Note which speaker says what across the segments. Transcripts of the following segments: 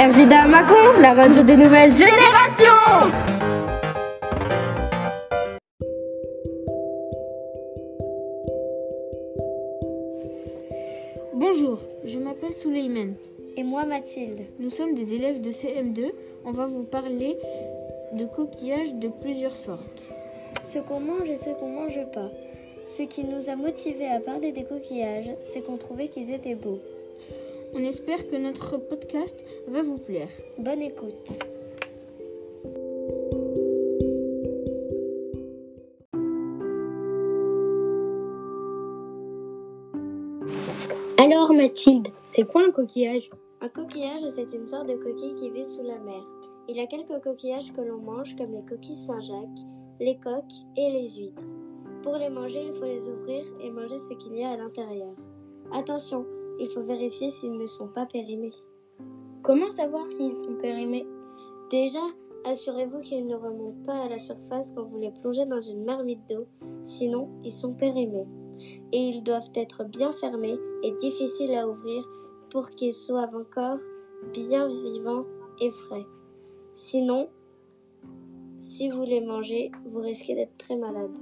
Speaker 1: RJDA Macon, la radio des nouvelles générations
Speaker 2: Bonjour, je m'appelle Souleyman.
Speaker 3: Et moi Mathilde.
Speaker 2: Nous sommes des élèves de CM2. On va vous parler de coquillages de plusieurs sortes.
Speaker 3: Ce qu'on mange et ce qu'on mange pas. Ce qui nous a motivés à parler des coquillages, c'est qu'on trouvait qu'ils étaient beaux.
Speaker 2: On espère que notre podcast va vous plaire.
Speaker 3: Bonne écoute.
Speaker 4: Alors Mathilde, c'est quoi un coquillage?
Speaker 3: Un coquillage, c'est une sorte de coquille qui vit sous la mer. Il y a quelques coquillages que l'on mange comme les coquilles Saint-Jacques, les coques et les huîtres. Pour les manger, il faut les ouvrir et manger ce qu'il y a à l'intérieur. Attention, il faut vérifier s'ils ne sont pas périmés.
Speaker 4: Comment savoir s'ils sont périmés?
Speaker 3: Déjà, assurez-vous qu'ils ne remontent pas à la surface quand vous les plongez dans une marmite d'eau, sinon ils sont périmés. Et ils doivent être bien fermés et difficiles à ouvrir pour qu'ils soient encore bien vivants et frais. Sinon, si vous les mangez, vous risquez d'être très malade.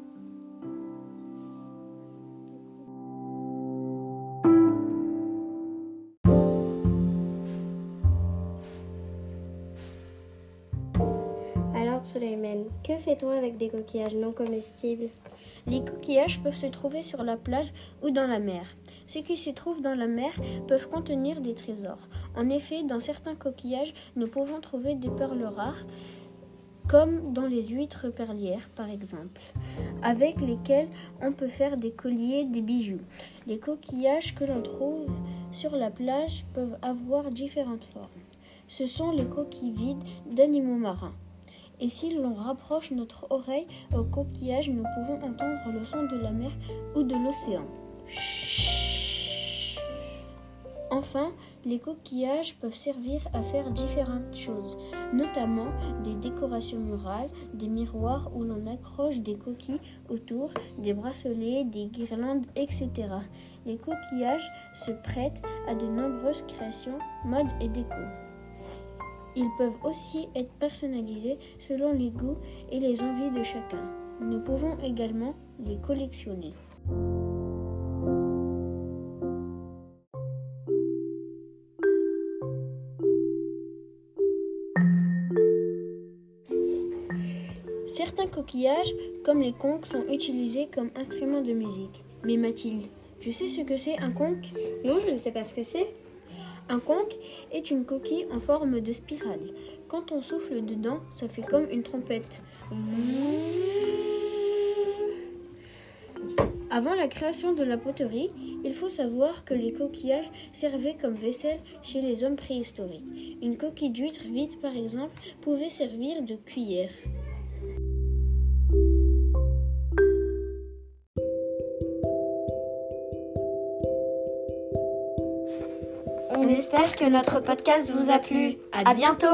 Speaker 3: Que fait-on avec des coquillages non comestibles?
Speaker 2: Les coquillages peuvent se trouver sur la plage ou dans la mer. Ceux qui se trouvent dans la mer peuvent contenir des trésors. En effet, dans certains coquillages, nous pouvons trouver des perles rares, comme dans les huîtres perlières par exemple, avec lesquelles on peut faire des colliers, des bijoux. Les coquillages que l'on trouve sur la plage peuvent avoir différentes formes. Ce sont les coquilles vides d'animaux marins. Et si l'on rapproche notre oreille au coquillage, nous pouvons entendre le son de la mer ou de l'océan. Enfin, les coquillages peuvent servir à faire différentes choses, notamment des décorations murales, des miroirs où l'on accroche des coquilles autour, des bracelets, des guirlandes, etc. Les coquillages se prêtent à de nombreuses créations, mode et déco. Ils peuvent aussi être personnalisés selon les goûts et les envies de chacun. Nous pouvons également les collectionner. Certains coquillages, comme les conques, sont utilisés comme instruments de musique. Mais Mathilde, tu sais ce que c'est un conque?
Speaker 3: Non, je ne sais pas ce que c'est.
Speaker 2: Un conque est une coquille en forme de spirale. Quand on souffle dedans, ça fait comme une trompette. Avant la création de la poterie, il faut savoir que les coquillages servaient comme vaisselle chez les hommes préhistoriques. Une coquille d'huître vide, par exemple, pouvait servir de cuillère.
Speaker 3: On espère que notre podcast vous a plu. À bientôt